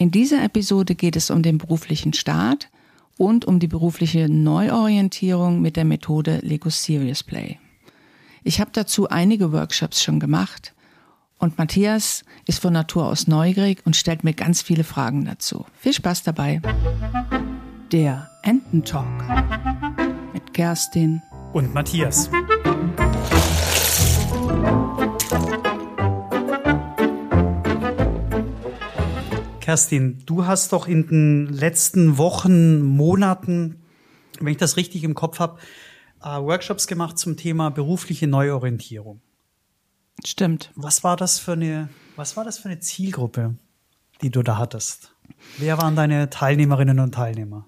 In dieser Episode geht es um den beruflichen Start und um die berufliche Neuorientierung mit der Methode Lego Serious Play. Ich habe dazu einige Workshops schon gemacht und Matthias ist von Natur aus neugierig und stellt mir ganz viele Fragen dazu. Viel Spaß dabei. Der Ententalk mit Kerstin und Matthias. Kerstin, du hast doch in den letzten Wochen, Monaten, wenn ich das richtig im Kopf habe, äh, Workshops gemacht zum Thema berufliche Neuorientierung. Stimmt. Was war das für eine, was war das für eine Zielgruppe, die du da hattest? Wer waren deine Teilnehmerinnen und Teilnehmer?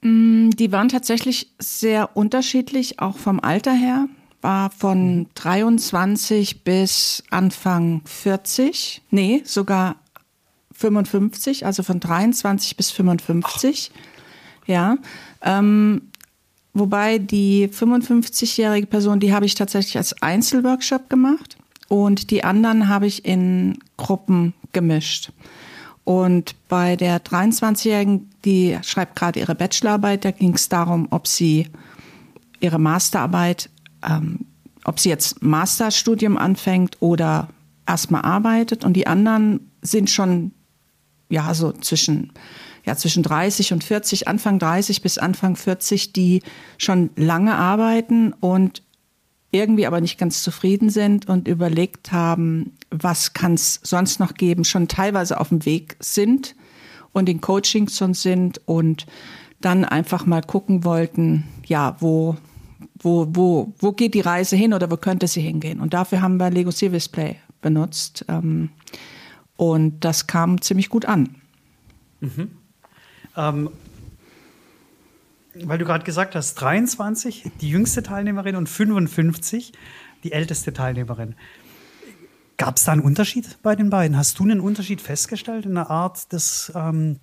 Mm, die waren tatsächlich sehr unterschiedlich, auch vom Alter her. War von 23 bis Anfang 40. Nee, sogar 55, also von 23 bis 55. Ach. Ja. Ähm, wobei die 55-jährige Person, die habe ich tatsächlich als Einzelworkshop gemacht und die anderen habe ich in Gruppen gemischt. Und bei der 23-Jährigen, die schreibt gerade ihre Bachelorarbeit, da ging es darum, ob sie ihre Masterarbeit, ähm, ob sie jetzt Masterstudium anfängt oder erstmal arbeitet. Und die anderen sind schon ja, so zwischen, ja, zwischen 30 und 40, Anfang 30 bis Anfang 40, die schon lange arbeiten und irgendwie aber nicht ganz zufrieden sind und überlegt haben, was kann es sonst noch geben, schon teilweise auf dem Weg sind und in Coachings schon sind und dann einfach mal gucken wollten, ja, wo, wo, wo, wo geht die Reise hin oder wo könnte sie hingehen? Und dafür haben wir Lego Service Play benutzt. Ähm, und das kam ziemlich gut an. Mhm. Ähm, weil du gerade gesagt hast, 23, die jüngste Teilnehmerin und 55, die älteste Teilnehmerin. Gab es da einen Unterschied bei den beiden? Hast du einen Unterschied festgestellt in der Art des, ähm,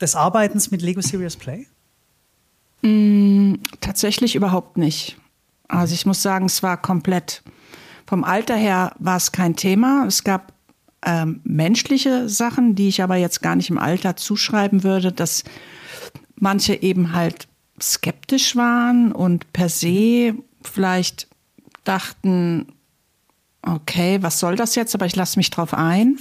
des Arbeitens mit Lego Serious Play? Mm, tatsächlich überhaupt nicht. Also ich muss sagen, es war komplett vom Alter her war es kein Thema. Es gab ähm, menschliche Sachen, die ich aber jetzt gar nicht im Alter zuschreiben würde, dass manche eben halt skeptisch waren und per se vielleicht dachten, okay, was soll das jetzt, aber ich lasse mich drauf ein.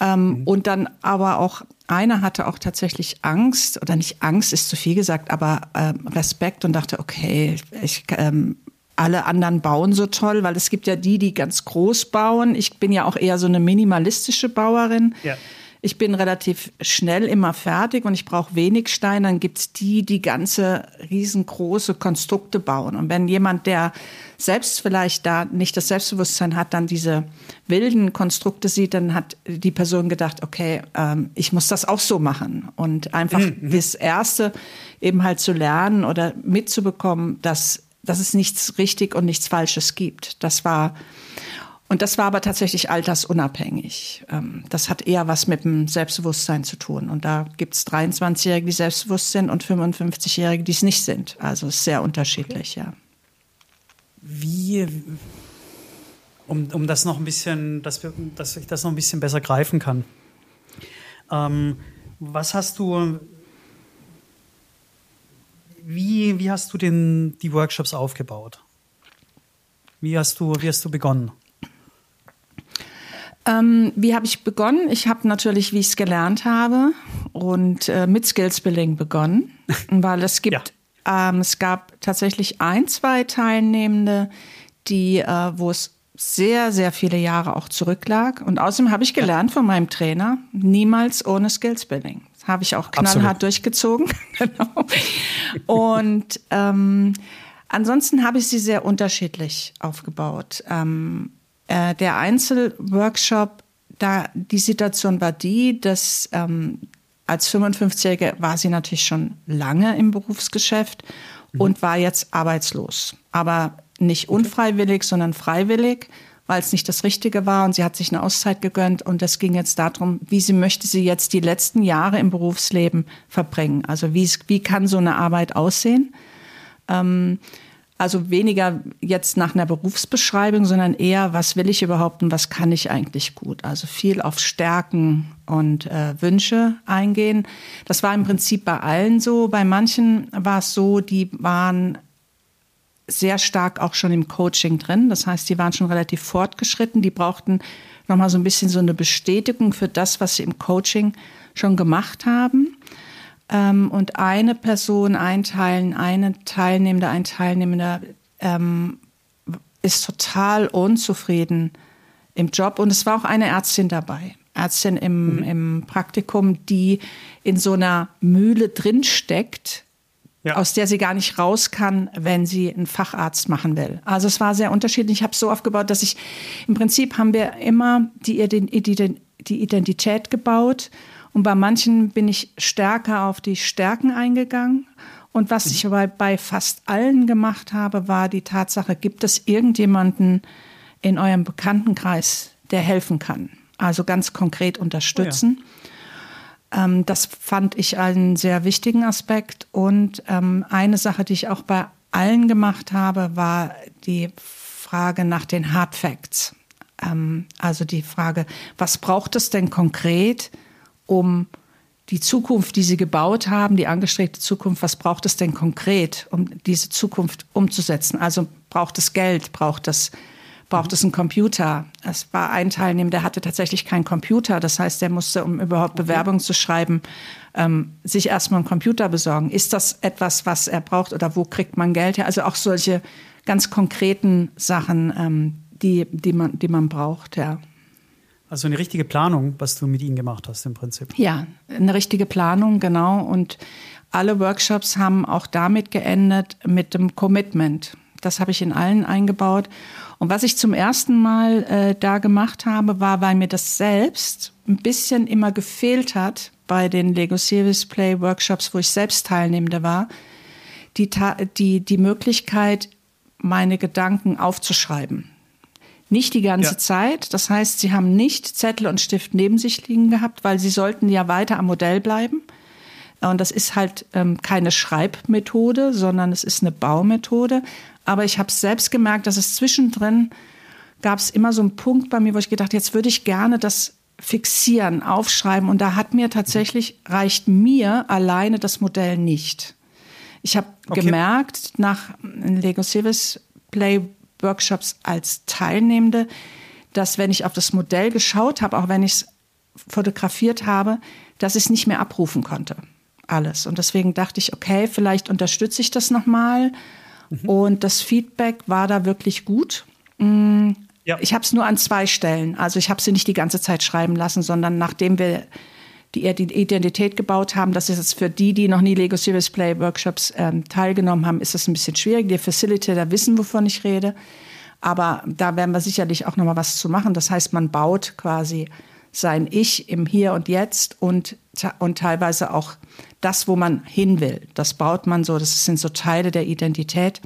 Ähm, mhm. Und dann aber auch, einer hatte auch tatsächlich Angst, oder nicht Angst ist zu viel gesagt, aber ähm, Respekt und dachte, okay, ich ähm, alle anderen bauen so toll, weil es gibt ja die, die ganz groß bauen. Ich bin ja auch eher so eine minimalistische Bauerin. Ja. Ich bin relativ schnell immer fertig und ich brauche wenig Steine. Dann gibt's die, die ganze riesengroße Konstrukte bauen. Und wenn jemand, der selbst vielleicht da nicht das Selbstbewusstsein hat, dann diese wilden Konstrukte sieht, dann hat die Person gedacht, okay, ähm, ich muss das auch so machen. Und einfach mhm. mhm. das Erste eben halt zu lernen oder mitzubekommen, dass dass es nichts richtig und nichts Falsches gibt. Das war und das war aber tatsächlich altersunabhängig. Ähm, das hat eher was mit dem Selbstbewusstsein zu tun. Und da gibt es 23-Jährige, die selbstbewusst sind und 55-Jährige, die es nicht sind. Also es ist sehr unterschiedlich, ja. Wie, um, um das noch ein bisschen, dass, wir, dass ich das noch ein bisschen besser greifen kann. Ähm, was hast du wie, wie hast du den, die Workshops aufgebaut? Wie hast du, wie hast du begonnen? Ähm, wie habe ich begonnen? Ich habe natürlich, wie ich es gelernt habe, und äh, mit Skills Building begonnen, weil es gibt, ja. ähm, es gab tatsächlich ein, zwei Teilnehmende, die, äh, wo es sehr, sehr viele Jahre auch zurücklag. Und außerdem habe ich gelernt ja. von meinem Trainer, niemals ohne Skills Building. Habe ich auch knallhart Absolut. durchgezogen. genau. Und ähm, ansonsten habe ich sie sehr unterschiedlich aufgebaut. Ähm, äh, der Einzelworkshop, da die Situation war die, dass ähm, als 55-Jährige war sie natürlich schon lange im Berufsgeschäft mhm. und war jetzt arbeitslos. Aber nicht unfreiwillig, sondern freiwillig weil es nicht das Richtige war und sie hat sich eine Auszeit gegönnt und es ging jetzt darum, wie sie möchte sie jetzt die letzten Jahre im Berufsleben verbringen. Also wie, wie kann so eine Arbeit aussehen? Ähm, Also weniger jetzt nach einer Berufsbeschreibung, sondern eher, was will ich überhaupt und was kann ich eigentlich gut. Also viel auf Stärken und äh, Wünsche eingehen. Das war im Prinzip bei allen so. Bei manchen war es so, die waren sehr stark auch schon im Coaching drin. Das heißt, die waren schon relativ fortgeschritten. Die brauchten nochmal so ein bisschen so eine Bestätigung für das, was sie im Coaching schon gemacht haben. Ähm, und eine Person, ein Teil, eine Teilnehmende, ein Teilnehmender ähm, ist total unzufrieden im Job. Und es war auch eine Ärztin dabei. Ärztin im, mhm. im Praktikum, die in so einer Mühle drinsteckt, ja. aus der sie gar nicht raus kann, wenn sie einen Facharzt machen will. Also es war sehr unterschiedlich. Ich habe es so aufgebaut, dass ich im Prinzip haben wir immer die, die, die Identität gebaut und bei manchen bin ich stärker auf die Stärken eingegangen. Und was ich bei, bei fast allen gemacht habe, war die Tatsache, gibt es irgendjemanden in eurem Bekanntenkreis, der helfen kann? Also ganz konkret unterstützen. Oh ja. Ähm, das fand ich einen sehr wichtigen Aspekt. Und ähm, eine Sache, die ich auch bei allen gemacht habe, war die Frage nach den Hard Facts. Ähm, also die Frage, was braucht es denn konkret, um die Zukunft, die Sie gebaut haben, die angestrebte Zukunft, was braucht es denn konkret, um diese Zukunft umzusetzen? Also braucht es Geld, braucht es, braucht es einen Computer? Es war ein Teilnehmer, der hatte tatsächlich keinen Computer. Das heißt, der musste, um überhaupt Bewerbung zu schreiben, ähm, sich erstmal einen Computer besorgen. Ist das etwas, was er braucht oder wo kriegt man Geld her? Also auch solche ganz konkreten Sachen, ähm, die, die, man, die man braucht, ja. Also eine richtige Planung, was du mit ihnen gemacht hast im Prinzip. Ja, eine richtige Planung, genau. Und alle Workshops haben auch damit geendet mit dem Commitment. Das habe ich in allen eingebaut. Und was ich zum ersten Mal äh, da gemacht habe, war, weil mir das selbst ein bisschen immer gefehlt hat bei den Lego Series Play Workshops, wo ich selbst Teilnehmende war, die, die, die Möglichkeit, meine Gedanken aufzuschreiben. Nicht die ganze ja. Zeit. Das heißt, sie haben nicht Zettel und Stift neben sich liegen gehabt, weil sie sollten ja weiter am Modell bleiben. Und das ist halt ähm, keine Schreibmethode, sondern es ist eine Baumethode. Aber ich habe selbst gemerkt, dass es zwischendrin gab es immer so einen Punkt bei mir, wo ich gedacht, jetzt würde ich gerne das fixieren, aufschreiben. Und da hat mir tatsächlich, reicht mir alleine das Modell nicht. Ich habe okay. gemerkt, nach Lego Service Play Workshops als Teilnehmende, dass wenn ich auf das Modell geschaut habe, auch wenn ich es fotografiert habe, dass ich es nicht mehr abrufen konnte. Alles. Und deswegen dachte ich, okay, vielleicht unterstütze ich das nochmal. Mhm. Und das Feedback war da wirklich gut. Mm, ja. Ich habe es nur an zwei Stellen. Also ich habe sie nicht die ganze Zeit schreiben lassen, sondern nachdem wir die Identität gebaut haben. Das ist jetzt für die, die noch nie Lego Serious Play Workshops ähm, teilgenommen haben, ist das ein bisschen schwierig. Die Facilitator wissen, wovon ich rede. Aber da werden wir sicherlich auch noch mal was zu machen. Das heißt, man baut quasi sein Ich im Hier und Jetzt und, und teilweise auch das, wo man hin will. Das baut man so. Das sind so Teile der Identität.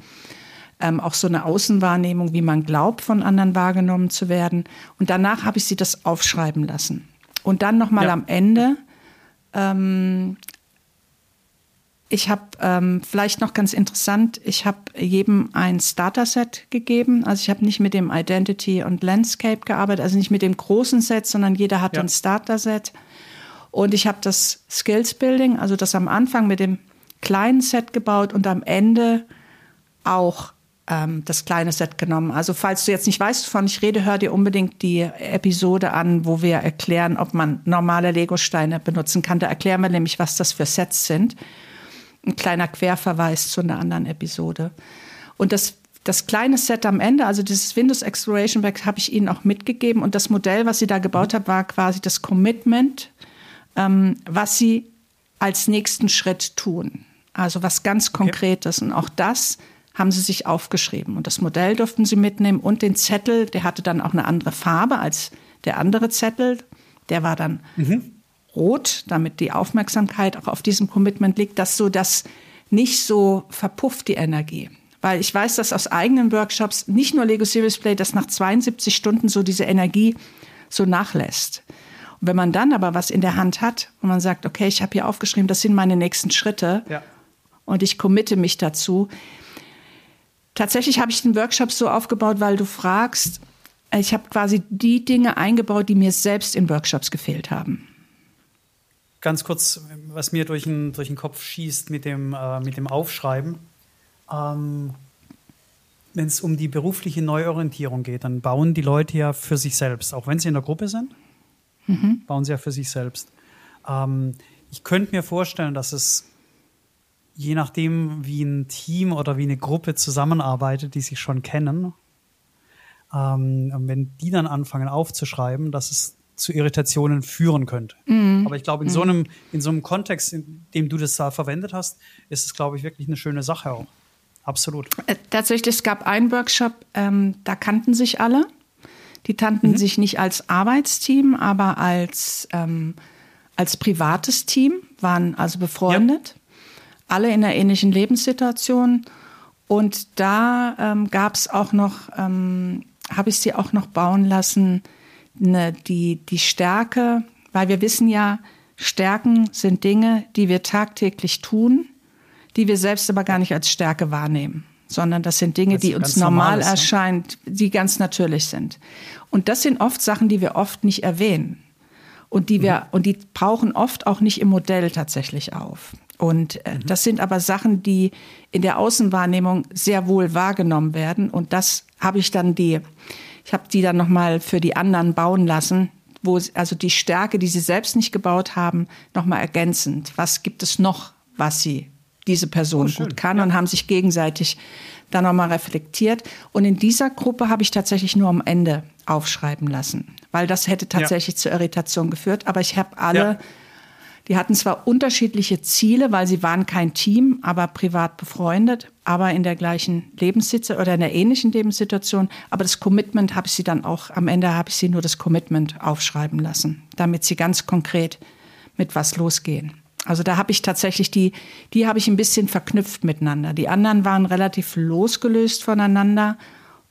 Ähm, auch so eine Außenwahrnehmung, wie man glaubt, von anderen wahrgenommen zu werden. Und danach habe ich sie das aufschreiben lassen. Und dann nochmal ja. am Ende. Ähm, ich habe ähm, vielleicht noch ganz interessant, ich habe jedem ein Starter-Set gegeben. Also ich habe nicht mit dem Identity und Landscape gearbeitet, also nicht mit dem großen Set, sondern jeder hatte ja. ein Starter-Set. Und ich habe das Skills Building, also das am Anfang mit dem kleinen Set gebaut und am Ende auch ähm, das kleine Set genommen. Also falls du jetzt nicht weißt, wovon ich rede, hör dir unbedingt die Episode an, wo wir erklären, ob man normale Lego-Steine benutzen kann. Da erklären wir nämlich, was das für Sets sind. Ein kleiner Querverweis zu einer anderen Episode. Und das das kleine Set am Ende, also dieses Windows Exploration Pack, habe ich Ihnen auch mitgegeben. Und das Modell, was sie da gebaut hat, war quasi das Commitment, ähm, was sie als nächsten Schritt tun. Also was ganz Konkretes. Okay. Und auch das haben sie sich aufgeschrieben. Und das Modell durften sie mitnehmen und den Zettel, der hatte dann auch eine andere Farbe als der andere Zettel. Der war dann mhm. Rot, damit die Aufmerksamkeit auch auf diesem Commitment liegt, dass so das nicht so verpufft, die Energie. Weil ich weiß, dass aus eigenen Workshops, nicht nur Lego Serious Play, dass nach 72 Stunden so diese Energie so nachlässt. Und wenn man dann aber was in der Hand hat und man sagt, okay, ich habe hier aufgeschrieben, das sind meine nächsten Schritte ja. und ich committe mich dazu, Tatsächlich habe ich den Workshop so aufgebaut, weil du fragst, ich habe quasi die Dinge eingebaut, die mir selbst in Workshops gefehlt haben. Ganz kurz, was mir durch den, durch den Kopf schießt mit dem, äh, mit dem Aufschreiben. Ähm, Wenn es um die berufliche Neuorientierung geht, dann bauen die Leute ja für sich selbst, auch wenn sie in der Gruppe sind, mhm. bauen sie ja für sich selbst. Ähm, ich könnte mir vorstellen, dass es je nachdem, wie ein Team oder wie eine Gruppe zusammenarbeitet, die sich schon kennen, ähm, wenn die dann anfangen aufzuschreiben, dass es zu Irritationen führen könnte. Mhm. Aber ich glaube, in, mhm. so einem, in so einem Kontext, in dem du das da verwendet hast, ist es, glaube ich, wirklich eine schöne Sache auch. Absolut. Äh, tatsächlich, es gab einen Workshop, ähm, da kannten sich alle. Die kannten mhm. sich nicht als Arbeitsteam, aber als, ähm, als privates Team, waren also befreundet. Ja. Alle in einer ähnlichen Lebenssituation. Und da ähm, gab es auch noch, ähm, habe ich sie auch noch bauen lassen, ne, die, die Stärke, weil wir wissen ja, Stärken sind Dinge, die wir tagtäglich tun, die wir selbst aber gar nicht als Stärke wahrnehmen, sondern das sind Dinge, die uns normal ist, erscheinen, ne? die ganz natürlich sind. Und das sind oft Sachen, die wir oft nicht erwähnen und die wir mhm. und die brauchen oft auch nicht im Modell tatsächlich auf. Und äh, mhm. das sind aber Sachen, die in der Außenwahrnehmung sehr wohl wahrgenommen werden. Und das habe ich dann die ich habe die dann nochmal für die anderen bauen lassen, wo also die Stärke, die sie selbst nicht gebaut haben, nochmal ergänzend. Was gibt es noch, was sie diese Person oh, gut kann ja. und haben sich gegenseitig dann nochmal reflektiert. Und in dieser Gruppe habe ich tatsächlich nur am Ende aufschreiben lassen, weil das hätte tatsächlich ja. zur Irritation geführt. Aber ich habe alle ja. Die hatten zwar unterschiedliche Ziele, weil sie waren kein Team, aber privat befreundet, aber in der gleichen Lebenssituation oder in der ähnlichen Lebenssituation. Aber das Commitment habe ich sie dann auch, am Ende habe ich sie nur das Commitment aufschreiben lassen, damit sie ganz konkret mit was losgehen. Also da habe ich tatsächlich die, die habe ich ein bisschen verknüpft miteinander. Die anderen waren relativ losgelöst voneinander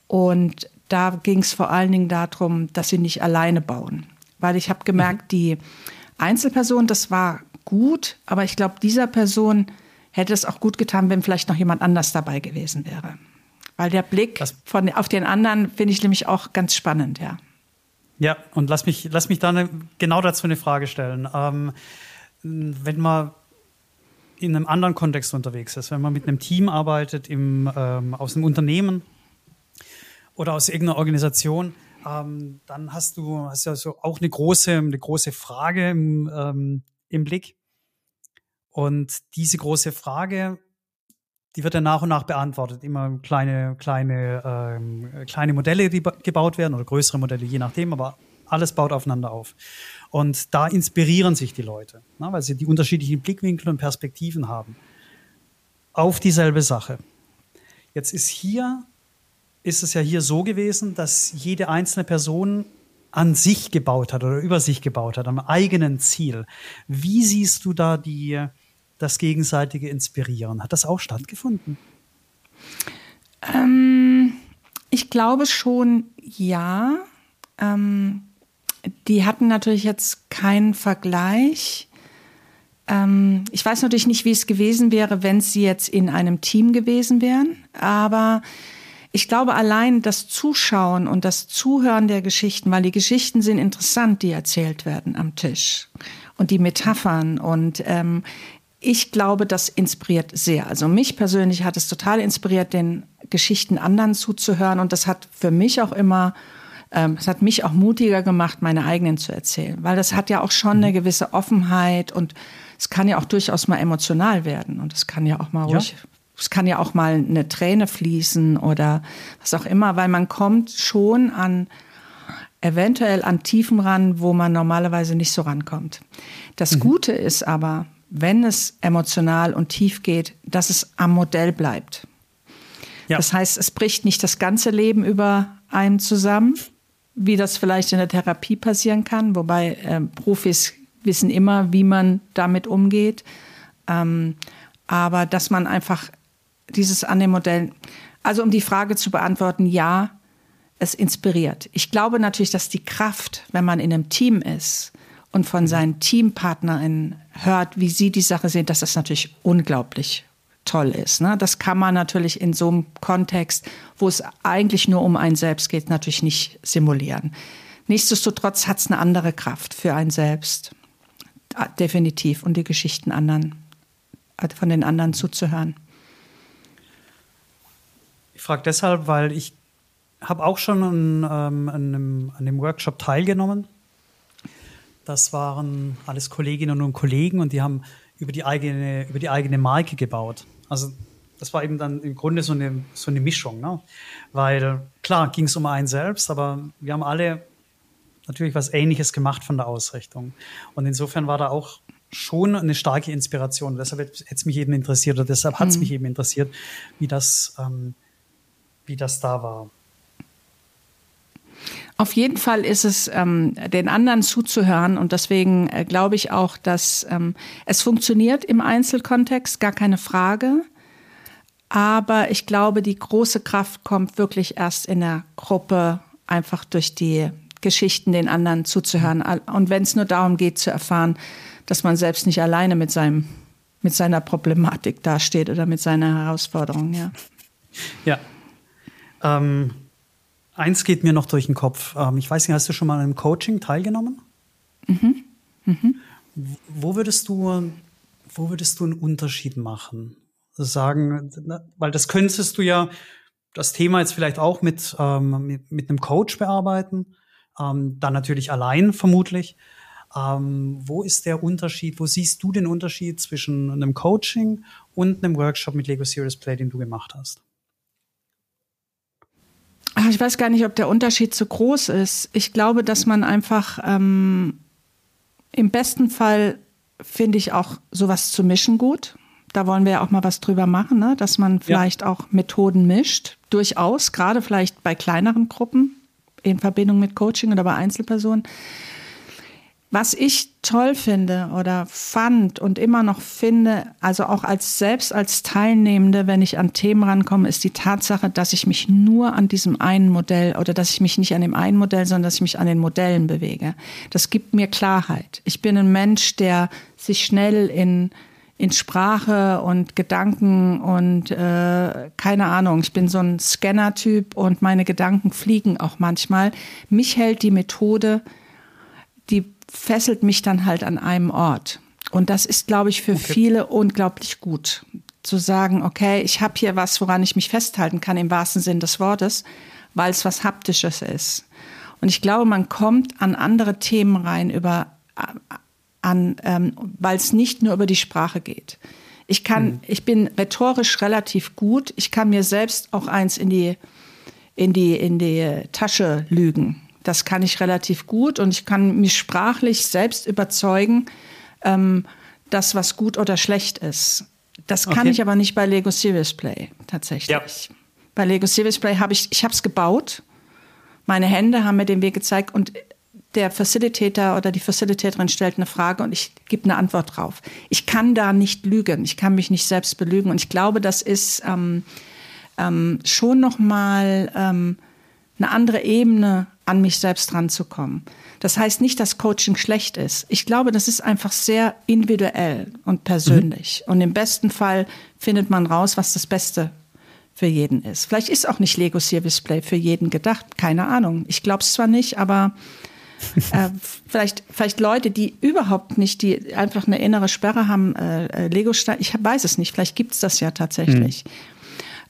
und da ging es vor allen Dingen darum, dass sie nicht alleine bauen. Weil ich habe gemerkt, die Einzelperson, das war gut, aber ich glaube, dieser Person hätte es auch gut getan, wenn vielleicht noch jemand anders dabei gewesen wäre. Weil der Blick von, auf den anderen finde ich nämlich auch ganz spannend, ja. Ja, und lass mich, lass mich da eine, genau dazu eine Frage stellen. Ähm, wenn man in einem anderen Kontext unterwegs ist, wenn man mit einem Team arbeitet, im, ähm, aus einem Unternehmen oder aus irgendeiner Organisation, ähm, dann hast du hast ja so auch eine große, eine große Frage im, ähm, im Blick. Und diese große Frage, die wird dann nach und nach beantwortet. Immer kleine, kleine, ähm, kleine Modelle, die gebaut werden oder größere Modelle, je nachdem, aber alles baut aufeinander auf. Und da inspirieren sich die Leute, ne, weil sie die unterschiedlichen Blickwinkel und Perspektiven haben auf dieselbe Sache. Jetzt ist hier ist es ja hier so gewesen, dass jede einzelne Person an sich gebaut hat oder über sich gebaut hat, am eigenen Ziel. Wie siehst du da die, das gegenseitige Inspirieren? Hat das auch stattgefunden? Ähm, ich glaube schon, ja. Ähm, die hatten natürlich jetzt keinen Vergleich. Ähm, ich weiß natürlich nicht, wie es gewesen wäre, wenn sie jetzt in einem Team gewesen wären, aber ich glaube, allein das Zuschauen und das Zuhören der Geschichten, weil die Geschichten sind interessant, die erzählt werden am Tisch und die Metaphern und ähm, ich glaube, das inspiriert sehr. Also mich persönlich hat es total inspiriert, den Geschichten anderen zuzuhören und das hat für mich auch immer ähm, es hat mich auch mutiger gemacht, meine eigenen zu erzählen, weil das hat ja auch schon eine mhm. gewisse Offenheit und es kann ja auch durchaus mal emotional werden und es kann ja auch mal ja. Es kann ja auch mal eine Träne fließen oder was auch immer, weil man kommt schon an eventuell an Tiefen ran, wo man normalerweise nicht so rankommt. Das mhm. Gute ist aber, wenn es emotional und tief geht, dass es am Modell bleibt. Ja. Das heißt, es bricht nicht das ganze Leben über einen zusammen, wie das vielleicht in der Therapie passieren kann, wobei äh, Profis wissen immer, wie man damit umgeht. Ähm, aber dass man einfach dieses an dem Modell. Also um die Frage zu beantworten, ja, es inspiriert. Ich glaube natürlich, dass die Kraft, wenn man in einem Team ist und von mhm. seinen Teampartnerinnen hört, wie sie die Sache sehen, dass das natürlich unglaublich toll ist. Ne? Das kann man natürlich in so einem Kontext, wo es eigentlich nur um einen selbst geht, natürlich nicht simulieren. Nichtsdestotrotz hat es eine andere Kraft für einen selbst. Definitiv. Und die Geschichten anderen, von den anderen zuzuhören. Ich frage deshalb, weil ich habe auch schon an, ähm, an, einem, an dem Workshop teilgenommen. Das waren alles Kolleginnen und Kollegen und die haben über die eigene, über die eigene Marke gebaut. Also das war eben dann im Grunde so eine, so eine Mischung. Ne? Weil klar ging es um einen selbst, aber wir haben alle natürlich was Ähnliches gemacht von der Ausrichtung. Und insofern war da auch schon eine starke Inspiration. Deshalb hätte es mich eben interessiert oder deshalb hat es mhm. mich eben interessiert, wie das, ähm, wie das da war. Auf jeden Fall ist es, ähm, den anderen zuzuhören und deswegen äh, glaube ich auch, dass ähm, es funktioniert im Einzelkontext, gar keine Frage. Aber ich glaube, die große Kraft kommt wirklich erst in der Gruppe, einfach durch die Geschichten den anderen zuzuhören. Und wenn es nur darum geht zu erfahren, dass man selbst nicht alleine mit seinem mit seiner Problematik dasteht oder mit seiner Herausforderung, ja. Ja. Ähm, eins geht mir noch durch den Kopf. Ähm, ich weiß nicht, hast du schon mal an einem Coaching teilgenommen? Mhm. Mhm. Wo würdest du, wo würdest du einen Unterschied machen? Sagen, weil das könntest du ja das Thema jetzt vielleicht auch mit, ähm, mit, mit einem Coach bearbeiten, ähm, dann natürlich allein vermutlich. Ähm, wo ist der Unterschied? Wo siehst du den Unterschied zwischen einem Coaching und einem Workshop mit Lego Serious Play, den du gemacht hast? Ich weiß gar nicht, ob der Unterschied zu groß ist. Ich glaube, dass man einfach ähm, im besten Fall finde ich auch sowas zu mischen gut. Da wollen wir ja auch mal was drüber machen, ne? dass man vielleicht ja. auch Methoden mischt. Durchaus, gerade vielleicht bei kleineren Gruppen in Verbindung mit Coaching oder bei Einzelpersonen. Was ich toll finde oder fand und immer noch finde, also auch als selbst als Teilnehmende, wenn ich an Themen rankomme, ist die Tatsache, dass ich mich nur an diesem einen Modell oder dass ich mich nicht an dem einen Modell, sondern dass ich mich an den Modellen bewege. Das gibt mir Klarheit. Ich bin ein Mensch, der sich schnell in in Sprache und Gedanken und äh, keine Ahnung, ich bin so ein Scanner-Typ und meine Gedanken fliegen auch manchmal. Mich hält die Methode, die fesselt mich dann halt an einem Ort. Und das ist, glaube ich, für okay. viele unglaublich gut. Zu sagen, okay, ich habe hier was, woran ich mich festhalten kann, im wahrsten Sinn des Wortes, weil es was Haptisches ist. Und ich glaube, man kommt an andere Themen rein über an, ähm, weil es nicht nur über die Sprache geht. Ich kann, mhm. ich bin rhetorisch relativ gut. Ich kann mir selbst auch eins in die in die in die Tasche lügen. Das kann ich relativ gut und ich kann mich sprachlich selbst überzeugen, ähm, dass was gut oder schlecht ist. Das kann okay. ich aber nicht bei Lego Serious Play tatsächlich. Ja. Bei Lego Serious Play habe ich, ich habe es gebaut. Meine Hände haben mir den Weg gezeigt und der Facilitator oder die Facilitatorin stellt eine Frage und ich gebe eine Antwort drauf. Ich kann da nicht lügen, ich kann mich nicht selbst belügen und ich glaube, das ist ähm, ähm, schon noch mal ähm, eine andere Ebene an mich selbst ranzukommen. Das heißt nicht, dass Coaching schlecht ist. Ich glaube, das ist einfach sehr individuell und persönlich. Mhm. Und im besten Fall findet man raus, was das Beste für jeden ist. Vielleicht ist auch nicht Lego Service Play für jeden gedacht. Keine Ahnung. Ich glaube es zwar nicht, aber äh, vielleicht, vielleicht Leute, die überhaupt nicht, die einfach eine innere Sperre haben, äh, äh Lego Stein, ich weiß es nicht. Vielleicht gibt es das ja tatsächlich. Mhm.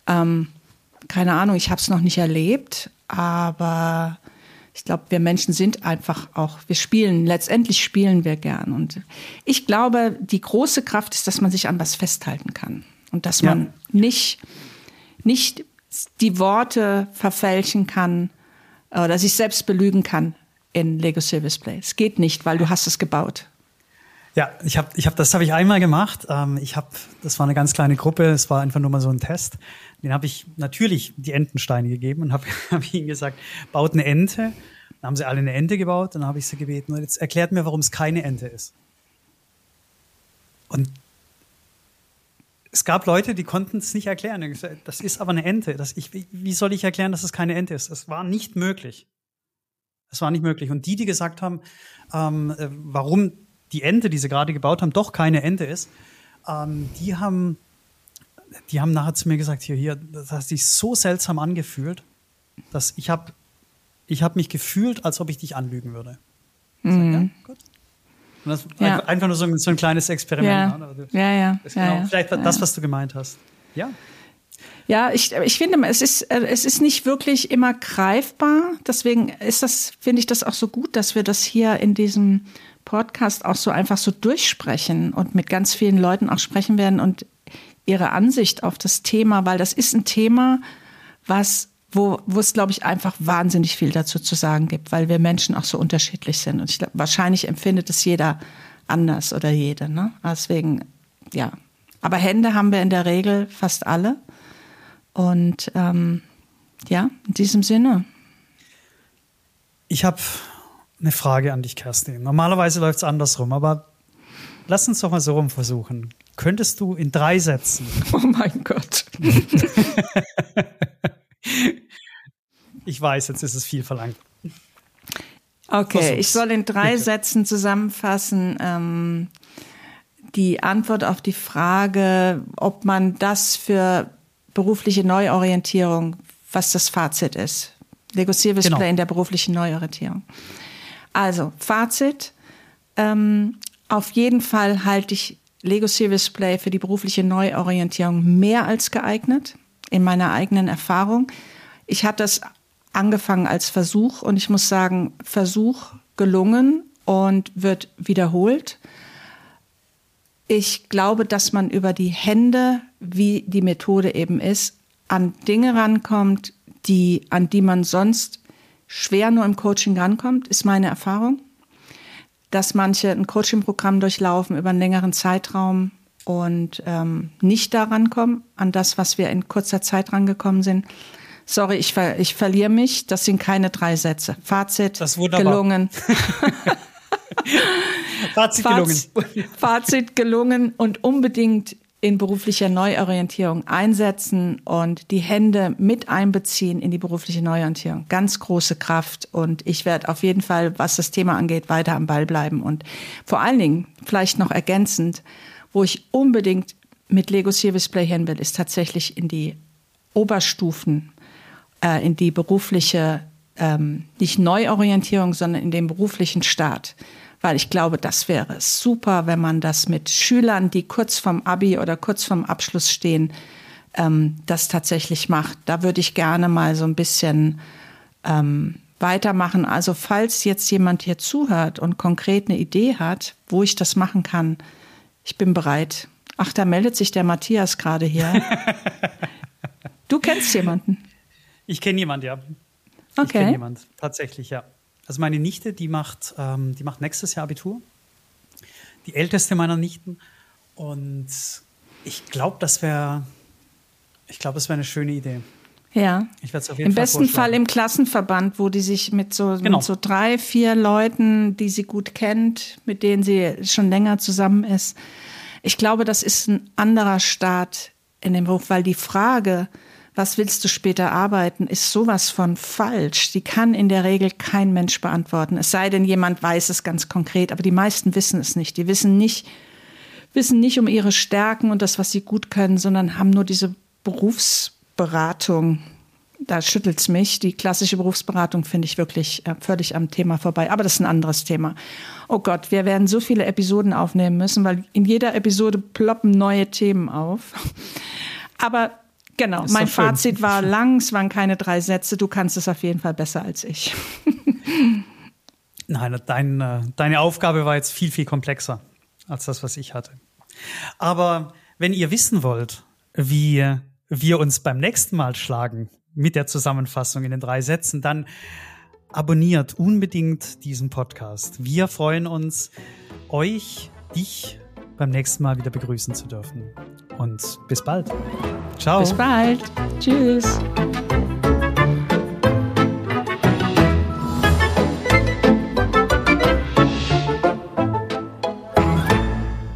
Ähm, keine Ahnung, ich habe es noch nicht erlebt, aber ich glaube, wir Menschen sind einfach auch, wir spielen, letztendlich spielen wir gern. Und ich glaube, die große Kraft ist, dass man sich an was festhalten kann. Und dass man ja. nicht, nicht die Worte verfälschen kann oder sich selbst belügen kann in Lego Service Play. Es geht nicht, weil du hast es gebaut. Ja, ich habe, ich hab, das habe ich einmal gemacht. Ähm, ich habe, das war eine ganz kleine Gruppe. Es war einfach nur mal so ein Test. Den habe ich natürlich die Entensteine gegeben und habe hab ihnen gesagt, baut eine Ente. Dann haben sie alle eine Ente gebaut. Dann habe ich sie gebeten, und jetzt erklärt mir, warum es keine Ente ist. Und es gab Leute, die konnten es nicht erklären. Das ist aber eine Ente. Das ich, wie soll ich erklären, dass es keine Ente ist? Das war nicht möglich. Es war nicht möglich. Und die, die gesagt haben, ähm, äh, warum die Ente, die sie gerade gebaut haben, doch keine Ente ist, ähm, die haben die haben nachher zu mir gesagt, hier, hier, das hat sich so seltsam angefühlt, dass ich habe ich hab mich gefühlt, als ob ich dich anlügen würde. Ich sag, ja, gut. Und das Mhm. Ja. einfach nur so ein, so ein kleines Experiment. Ja, ne? Also, ja, ja. das ist ja, genau ja. vielleicht ja, das, ja. was du gemeint hast. Ja. Ja, ich, ich finde, es ist, äh, es ist nicht wirklich immer greifbar. Deswegen ist das, finde ich das auch so gut, dass wir das hier in diesem Podcast auch so einfach so durchsprechen und mit ganz vielen Leuten auch sprechen werden und ihre Ansicht auf das Thema, weil das ist ein Thema, was, wo, wo es, glaube ich, einfach wahnsinnig viel dazu zu sagen gibt, weil wir Menschen auch so unterschiedlich sind. Und ich glaub, wahrscheinlich empfindet es jeder anders oder jede. Ne? Deswegen, ja. Aber Hände haben wir in der Regel fast alle. Und ähm, ja, in diesem Sinne. Ich habe eine Frage an dich, Kerstin. Normalerweise läuft es andersrum, aber lass uns doch mal so rum versuchen. Könntest du in drei Sätzen, Oh mein Gott. ich weiß, jetzt ist es viel verlangt. Okay, Versuch's. ich soll in drei Bitte. Sätzen zusammenfassen ähm, die Antwort auf die Frage, ob man das für berufliche Neuorientierung, was das Fazit ist. Lego Service Genau. Play in der beruflichen Neuorientierung. Also, Fazit. Ähm, auf jeden Fall halte ich Lego Service Play für die berufliche Neuorientierung mehr als geeignet, in meiner eigenen Erfahrung. Ich hatte das angefangen als Versuch und ich muss sagen, Versuch gelungen und wird wiederholt. Ich glaube, dass man über die Hände, wie die Methode eben ist, an Dinge rankommt, die, an die man sonst schwer nur im Coaching rankommt, ist meine Erfahrung. Dass manche ein Coaching-Programm durchlaufen über einen längeren Zeitraum und ähm, nicht daran kommen, an das, was wir in kurzer Zeit rangekommen sind. Sorry, ich, ver ich verliere mich. Das sind keine drei Sätze. Fazit, Das gelungen. Fazit gelungen. Fazit, Fazit gelungen und unbedingt in beruflicher Neuorientierung einsetzen und die Hände mit einbeziehen in die berufliche Neuorientierung. Ganz große Kraft und ich werde auf jeden Fall, was das Thema angeht, weiter am Ball bleiben und vor allen Dingen vielleicht noch ergänzend, wo ich unbedingt mit Lego Service Play hin will, ist tatsächlich in die Oberstufen, äh, in die berufliche, ähm, nicht Neuorientierung, sondern in den beruflichen Start. Weil ich glaube, das wäre super, wenn man das mit Schülern, die kurz vom Abi oder kurz vom Abschluss stehen, ähm, das tatsächlich macht. Da würde ich gerne mal so ein bisschen ähm, weitermachen. Also falls jetzt jemand hier zuhört und konkret eine Idee hat, wo ich das machen kann, ich bin bereit. Ach, da meldet sich der Matthias gerade hier. du kennst jemanden. Ich kenne jemand, ja. Ich Okay. kenne jemand, tatsächlich, ja. Also meine Nichte, die macht, ähm, die macht nächstes Jahr Abitur. Die älteste meiner Nichten. Und ich glaube, das wäre, ich glaube, das wäre eine schöne Idee. Ja. Ich werde es auf jeden Im Fall besten Fall im Klassenverband, wo die sich mit so, Genau. mit so drei, vier Leuten, die sie gut kennt, mit denen sie schon länger zusammen ist. Ich glaube, das ist ein anderer Start in dem Beruf, weil die Frage, was willst du später arbeiten, ist sowas von falsch. Die kann in der Regel kein Mensch beantworten. Es sei denn, jemand weiß es ganz konkret, aber die meisten wissen es nicht. Die wissen nicht, wissen nicht um ihre Stärken und das, was sie gut können, sondern haben nur diese Berufsberatung. Da schüttelt's mich. Die klassische Berufsberatung finde ich wirklich äh, völlig am Thema vorbei. Aber das ist ein anderes Thema. Oh Gott, wir werden so viele Episoden aufnehmen müssen, weil in jeder Episode ploppen neue Themen auf. Aber genau, mein. Fazit war lang, es waren keine drei Sätze. Du kannst es auf jeden Fall besser als ich. Nein, dein, äh, deine Aufgabe war jetzt viel, viel komplexer als das, was ich hatte. Aber wenn ihr wissen wollt, wie wir uns beim nächsten Mal schlagen mit der Zusammenfassung in den drei Sätzen, dann abonniert unbedingt diesen Podcast. Wir freuen uns, euch, dich beim nächsten Mal wieder begrüßen zu dürfen. Und bis bald. Ciao. Bis bald. Tschüss.